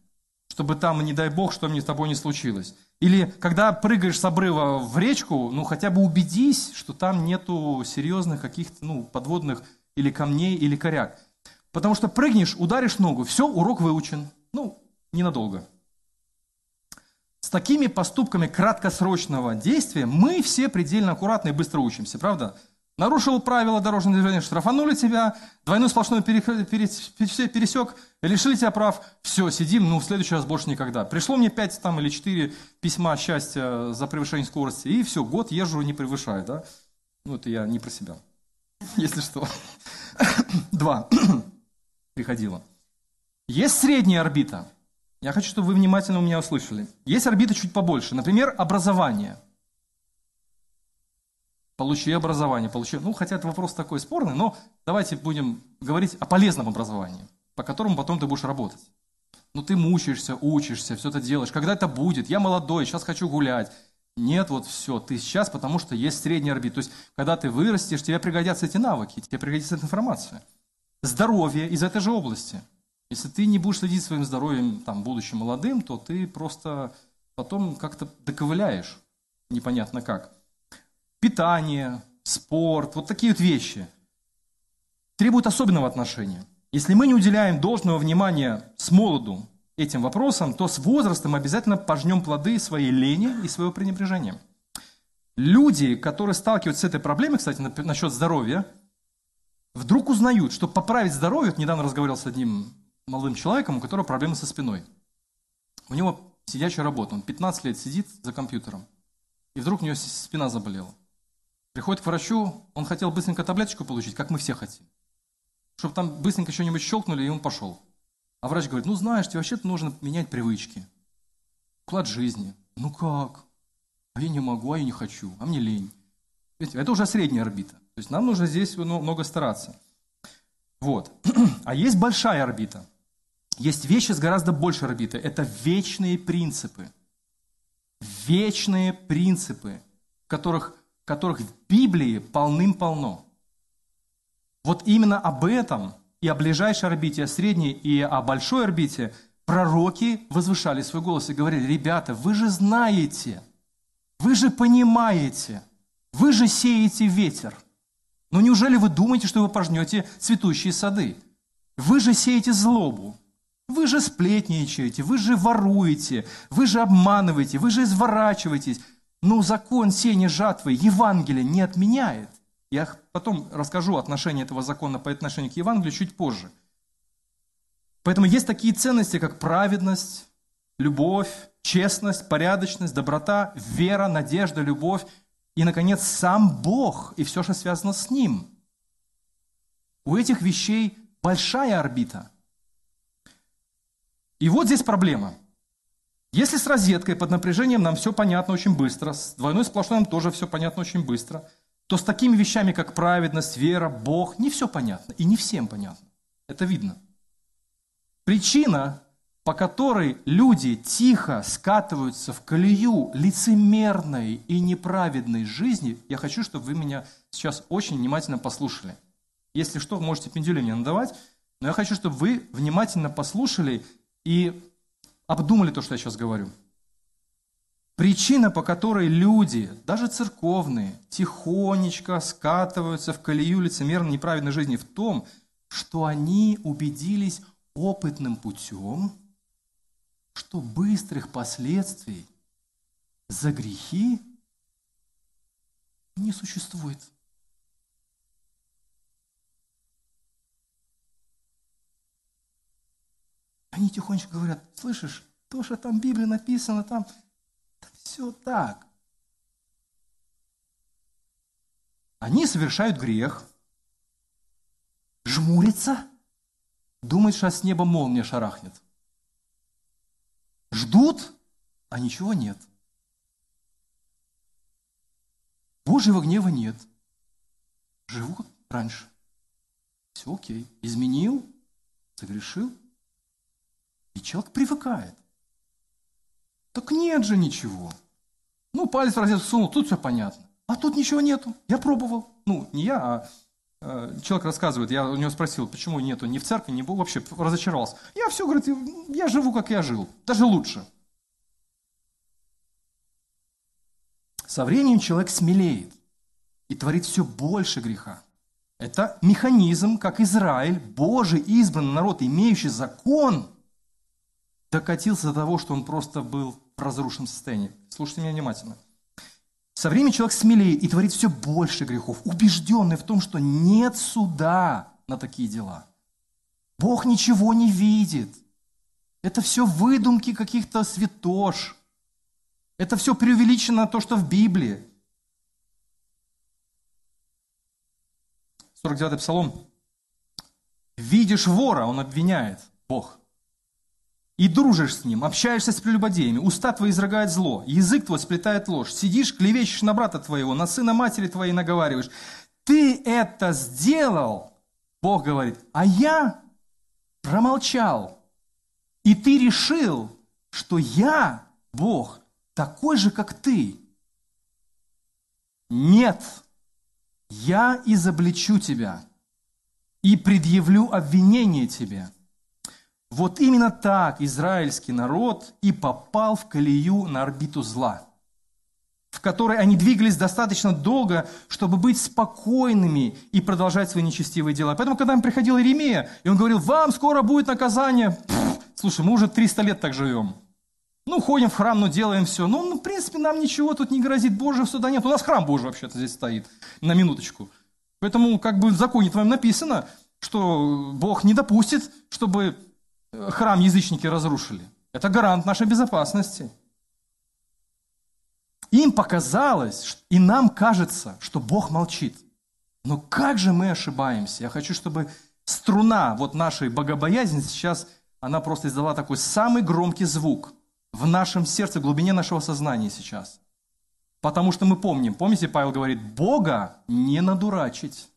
чтобы там, не дай бог, что мне с тобой не случилось. Или когда прыгаешь с обрыва в речку, ну хотя бы убедись, что там нету серьезных каких-то ну, подводных или камней, или коряк. Потому что прыгнешь, ударишь ногу, все, урок выучен. Ну, ненадолго. С такими поступками краткосрочного действия мы все предельно аккуратно и быстро учимся, правда? Нарушил правила дорожного движения, штрафанули тебя, двойной сплошной пересек, лишили тебя прав, все, сидим, ну, в следующий раз больше никогда. Пришло мне пять там или четыре письма счастья за превышение скорости, и все, год езжу, не превышаю, да? Ну, это я не про себя, если что. Два. Приходило. Есть средняя орбита. Я хочу, чтобы вы внимательно у меня услышали. Есть орбита чуть побольше. Например, образование – получи образование, получи... Ну, хотя это вопрос такой спорный, но давайте будем говорить о полезном образовании, по которому потом ты будешь работать. Ну, ты мучаешься, учишься, все это делаешь. Когда это будет? Я молодой, сейчас хочу гулять. Нет, вот все, ты сейчас, потому что есть средний орбит. То есть, когда ты вырастешь, тебе пригодятся эти навыки, тебе пригодится эта информация. Здоровье из этой же области. Если ты не будешь следить своим здоровьем, там, будучи молодым, то ты просто потом как-то доковыляешь, непонятно как питание, спорт, вот такие вот вещи требуют особенного отношения. Если мы не уделяем должного внимания с молоду этим вопросам, то с возрастом обязательно пожнем плоды своей лени и своего пренебрежения. Люди, которые сталкиваются с этой проблемой, кстати, насчет здоровья, вдруг узнают, что поправить здоровье, вот недавно разговаривал с одним молодым человеком, у которого проблемы со спиной. У него сидячая работа, он 15 лет сидит за компьютером, и вдруг у него спина заболела. Приходит к врачу, он хотел быстренько таблеточку получить, как мы все хотим. Чтобы там быстренько что-нибудь щелкнули, и он пошел. А врач говорит, ну знаешь, тебе вообще-то нужно менять привычки. Уклад жизни. Ну как? А я не могу, а я не хочу, а мне лень. Видите, это уже средняя орбита. То есть нам нужно здесь ну, много стараться. Вот. А есть большая орбита. Есть вещи с гораздо большей орбиты. Это вечные принципы. Вечные принципы, которых которых в Библии полным-полно. Вот именно об этом и о ближайшей орбите, о средней и о большой орбите пророки возвышали свой голос и говорили, ребята, вы же знаете, вы же понимаете, вы же сеете ветер. Но неужели вы думаете, что вы пожнете цветущие сады? Вы же сеете злобу, вы же сплетничаете, вы же воруете, вы же обманываете, вы же изворачиваетесь, но закон сени жатвы Евангелие не отменяет. Я потом расскажу отношение этого закона по отношению к Евангелию чуть позже. Поэтому есть такие ценности, как праведность, любовь, честность, порядочность, доброта, вера, надежда, любовь и, наконец, сам Бог и все, что связано с Ним. У этих вещей большая орбита. И вот здесь проблема – если с розеткой под напряжением нам все понятно очень быстро, с двойной сплошной нам тоже все понятно очень быстро, то с такими вещами, как праведность, вера, Бог, не все понятно. И не всем понятно. Это видно. Причина, по которой люди тихо скатываются в колею лицемерной и неправедной жизни, я хочу, чтобы вы меня сейчас очень внимательно послушали. Если что, можете пендюли мне надавать, но я хочу, чтобы вы внимательно послушали и обдумали то, что я сейчас говорю. Причина, по которой люди, даже церковные, тихонечко скатываются в колею лицемерной неправедной жизни в том, что они убедились опытным путем, что быстрых последствий за грехи не существует. Они тихонечко говорят, слышишь, то, что там в Библии написано, там, там все так. Они совершают грех, жмурятся, думают, что с неба молния шарахнет. Ждут, а ничего нет. Божьего гнева нет. Живут раньше. Все окей. Изменил, согрешил, и человек привыкает. Так нет же ничего. Ну, палец в розетку сунул, тут все понятно. А тут ничего нету. Я пробовал. Ну, не я, а э, человек рассказывает. Я у него спросил, почему нету ни в церкви, ни вообще разочаровался. Я все, говорит, я живу, как я жил. Даже лучше. Со временем человек смелеет и творит все больше греха. Это механизм, как Израиль, Божий избранный народ, имеющий закон, докатился до того, что он просто был в разрушенном состоянии. Слушайте меня внимательно. Со временем человек смелеет и творит все больше грехов, убежденный в том, что нет суда на такие дела. Бог ничего не видит. Это все выдумки каких-то святош. Это все преувеличено то, что в Библии. 49-й псалом. Видишь вора, он обвиняет, Бог. И дружишь с ним, общаешься с прелюбодеями, уста твои изрыгают зло, язык твой сплетает ложь, сидишь, клевещешь на брата твоего, на сына матери твоей наговариваешь. Ты это сделал, Бог говорит, а я промолчал. И ты решил, что я, Бог, такой же, как ты. Нет, я изобличу тебя и предъявлю обвинение тебе. Вот именно так израильский народ и попал в колею на орбиту зла, в которой они двигались достаточно долго, чтобы быть спокойными и продолжать свои нечестивые дела. Поэтому, когда им приходил Иеремия, и он говорил, вам скоро будет наказание, Пфф, слушай, мы уже 300 лет так живем. Ну, ходим в храм, ну, делаем все. Ну, ну, в принципе, нам ничего тут не грозит. Божьего суда нет. У нас храм Божий вообще-то здесь стоит. На минуточку. Поэтому, как бы в законе твоем написано, что Бог не допустит, чтобы храм язычники разрушили. Это гарант нашей безопасности. Им показалось, и нам кажется, что Бог молчит. Но как же мы ошибаемся? Я хочу, чтобы струна вот нашей богобоязни сейчас, она просто издала такой самый громкий звук – в нашем сердце, в глубине нашего сознания сейчас. Потому что мы помним, помните, Павел говорит, Бога не надурачить.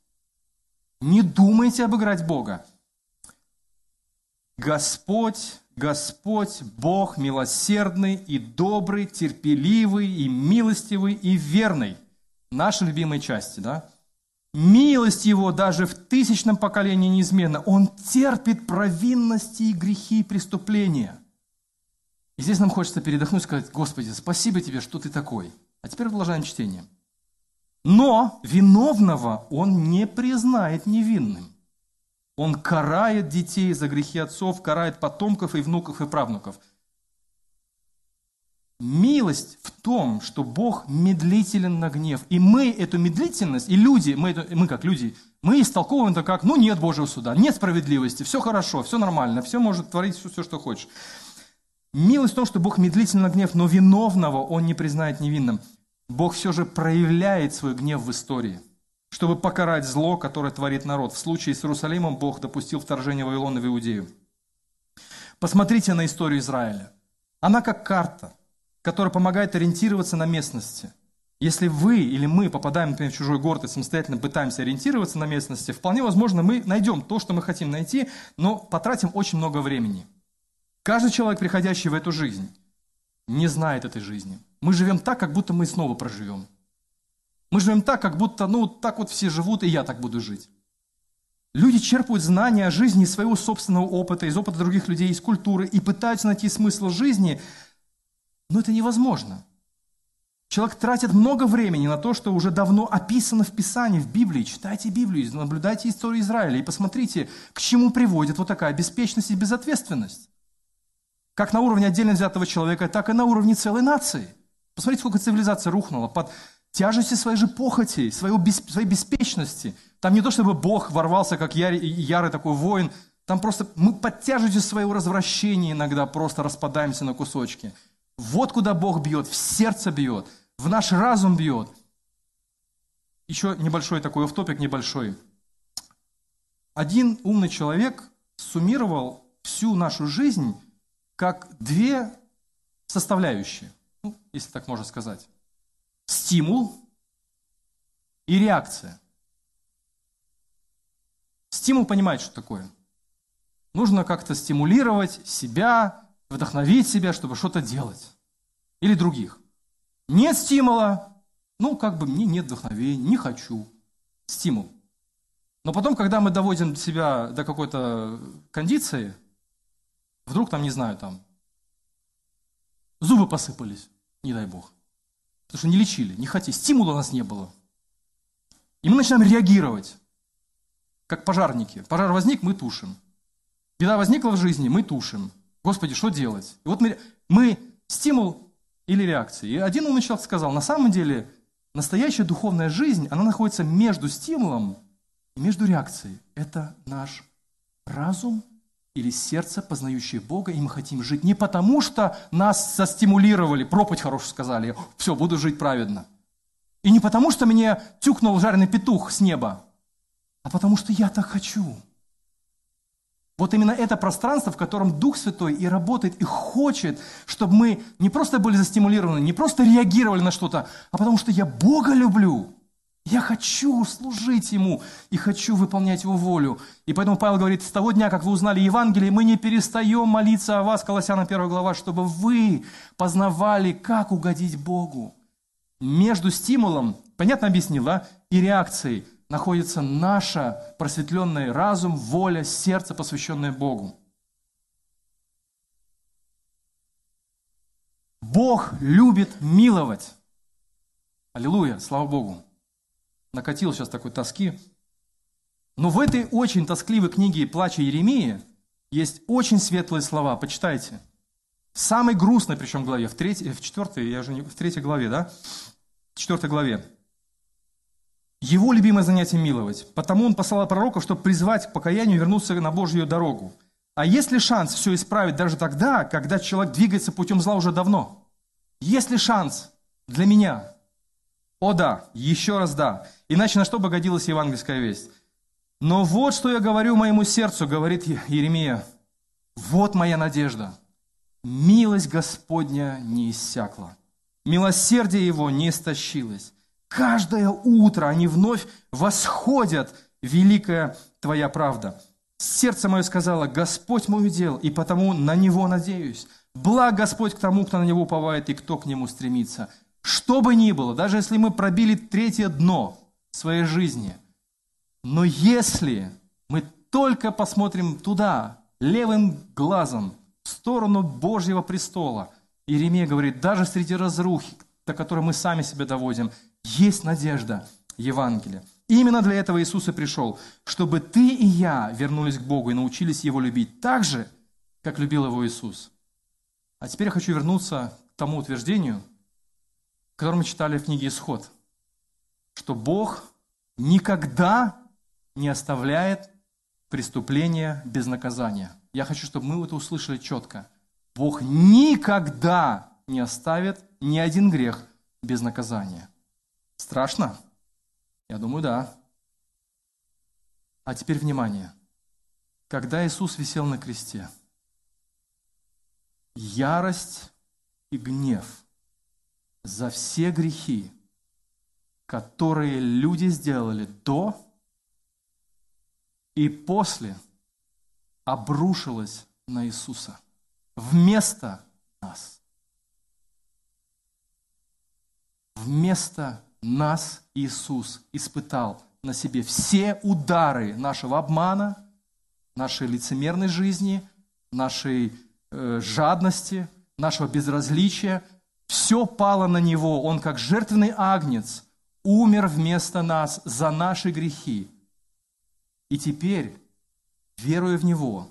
Не думайте обыграть Бога. Господь, Господь, Бог милосердный и добрый, терпеливый и милостивый и верный. Наши любимые части, да? Милость Его даже в тысячном поколении неизменна. Он терпит провинности и грехи и преступления – и здесь нам хочется передохнуть и сказать, Господи, спасибо Тебе, что Ты такой. А теперь продолжаем чтение. Но виновного Он не признает невинным. Он карает детей за грехи отцов, карает потомков и внуков и правнуков. Милость в том, что Бог медлителен на гнев. И мы эту медлительность, и люди, мы, это, мы как люди, мы истолковываем это как, ну нет Божьего суда, нет справедливости, все хорошо, все нормально, все может творить все, все что хочешь. Милость в том, что Бог медлительно гнев, но виновного Он не признает невинным. Бог все же проявляет свой гнев в истории, чтобы покарать зло, которое творит народ. В случае с Иерусалимом Бог допустил вторжение Вавилона в Иудею. Посмотрите на историю Израиля. Она как карта, которая помогает ориентироваться на местности. Если вы или мы попадаем, например, в чужой город и самостоятельно пытаемся ориентироваться на местности, вполне возможно, мы найдем то, что мы хотим найти, но потратим очень много времени – Каждый человек, приходящий в эту жизнь, не знает этой жизни. Мы живем так, как будто мы снова проживем. Мы живем так, как будто, ну, так вот все живут, и я так буду жить. Люди черпают знания о жизни из своего собственного опыта, из опыта других людей, из культуры, и пытаются найти смысл жизни, но это невозможно. Человек тратит много времени на то, что уже давно описано в Писании, в Библии. Читайте Библию, наблюдайте историю Израиля и посмотрите, к чему приводит вот такая беспечность и безответственность. Как на уровне отдельно взятого человека, так и на уровне целой нации. Посмотрите, сколько цивилизация рухнула под тяжестью своей же похоти, своей, своей беспечности. Там не то, чтобы Бог ворвался, как ярый, ярый такой воин, там просто мы под тяжестью своего развращения иногда просто распадаемся на кусочки. Вот куда Бог бьет, в сердце бьет, в наш разум бьет. Еще небольшой такой офтопик небольшой. Один умный человек суммировал всю нашу жизнь как две составляющие, ну, если так можно сказать. Стимул и реакция. Стимул понимает, что такое. Нужно как-то стимулировать себя, вдохновить себя, чтобы что-то делать. Или других. Нет стимула, ну, как бы мне нет вдохновения, не хочу. Стимул. Но потом, когда мы доводим себя до какой-то кондиции, вдруг там, не знаю, там, зубы посыпались, не дай бог. Потому что не лечили, не хотели, стимула у нас не было. И мы начинаем реагировать, как пожарники. Пожар возник, мы тушим. Беда возникла в жизни, мы тушим. Господи, что делать? И вот мы, мы стимул или реакция. И один умный человек сказал, на самом деле, настоящая духовная жизнь, она находится между стимулом и между реакцией. Это наш разум или сердце, познающее Бога, и мы хотим жить не потому, что нас застимулировали, проповедь хорошую сказали, все, буду жить праведно. И не потому, что мне тюкнул жареный петух с неба, а потому что я так хочу. Вот именно это пространство, в котором Дух Святой и работает, и хочет, чтобы мы не просто были застимулированы, не просто реагировали на что-то, а потому что я Бога люблю. Я хочу служить Ему и хочу выполнять Его волю. И поэтому Павел говорит, с того дня, как вы узнали Евангелие, мы не перестаем молиться о вас, Колоссяна 1 глава, чтобы вы познавали, как угодить Богу. Между стимулом, понятно объяснил, да, и реакцией находится наша просветленный разум, воля, сердце, посвященное Богу. Бог любит миловать. Аллилуйя, слава Богу накатил сейчас такой тоски. Но в этой очень тоскливой книге «Плача Еремии» есть очень светлые слова. Почитайте. В самой грустной, причем главе, в, третьей, в четвертой, я же не, в третьей главе, да? В четвертой главе. Его любимое занятие – миловать. Потому он послал пророка, чтобы призвать к покаянию вернуться на Божью дорогу. А есть ли шанс все исправить даже тогда, когда человек двигается путем зла уже давно? Есть ли шанс для меня? О да, еще раз да. Иначе на что бы годилась евангельская весть? Но вот что я говорю моему сердцу, говорит Еремия. Вот моя надежда. Милость Господня не иссякла. Милосердие Его не истощилось. Каждое утро они вновь восходят, великая Твоя правда. Сердце мое сказало, Господь мой удел, и потому на Него надеюсь. Благ Господь к тому, кто на Него уповает, и кто к Нему стремится. Что бы ни было, даже если мы пробили третье дно, своей жизни. Но если мы только посмотрим туда, левым глазом, в сторону Божьего престола, Иеремия говорит, даже среди разрухи, до которой мы сами себя доводим, есть надежда Евангелия. именно для этого Иисус и пришел, чтобы ты и я вернулись к Богу и научились Его любить так же, как любил Его Иисус. А теперь я хочу вернуться к тому утверждению, которое мы читали в книге «Исход» что Бог никогда не оставляет преступления без наказания. Я хочу, чтобы мы это услышали четко. Бог никогда не оставит ни один грех без наказания. Страшно? Я думаю, да. А теперь внимание. Когда Иисус висел на кресте, ярость и гнев за все грехи, которые люди сделали до и после, обрушилась на Иисуса вместо нас. Вместо нас Иисус испытал на себе все удары нашего обмана, нашей лицемерной жизни, нашей э, жадности, нашего безразличия. Все пало на Него. Он как жертвенный агнец – умер вместо нас за наши грехи. И теперь, веруя в Него,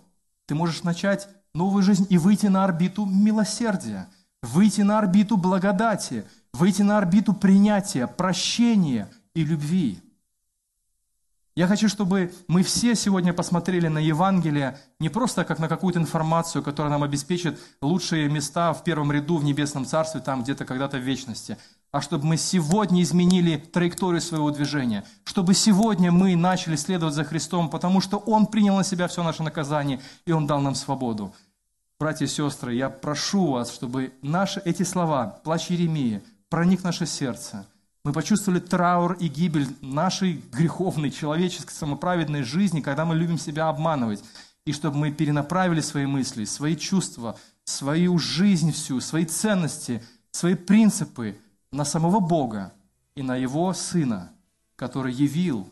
ты можешь начать новую жизнь и выйти на орбиту милосердия, выйти на орбиту благодати, выйти на орбиту принятия, прощения и любви. Я хочу, чтобы мы все сегодня посмотрели на Евангелие не просто как на какую-то информацию, которая нам обеспечит лучшие места в первом ряду в Небесном Царстве, там где-то когда-то в вечности, а чтобы мы сегодня изменили траекторию своего движения, чтобы сегодня мы начали следовать за Христом, потому что Он принял на себя все наше наказание, и Он дал нам свободу. Братья и сестры, я прошу вас, чтобы наши эти слова, плач Еремии, проник в наше сердце. Мы почувствовали траур и гибель нашей греховной, человеческой, самоправедной жизни, когда мы любим себя обманывать. И чтобы мы перенаправили свои мысли, свои чувства, свою жизнь всю, свои ценности, свои принципы – на самого Бога и на Его Сына, который явил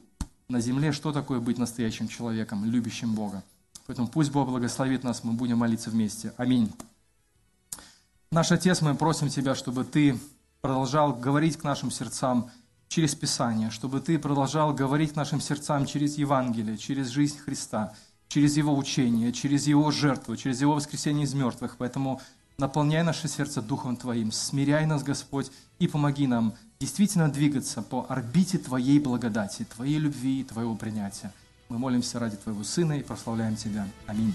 на земле, что такое быть настоящим человеком, любящим Бога. Поэтому пусть Бог благословит нас, мы будем молиться вместе. Аминь. Наш Отец, мы просим Тебя, чтобы Ты продолжал говорить к нашим сердцам через Писание, чтобы Ты продолжал говорить к нашим сердцам через Евангелие, через жизнь Христа, через Его учение, через Его жертву, через Его воскресение из мертвых. Поэтому наполняй наше сердце Духом Твоим, смиряй нас, Господь, и помоги нам действительно двигаться по орбите Твоей благодати, Твоей любви и Твоего принятия. Мы молимся ради Твоего Сына и прославляем Тебя. Аминь.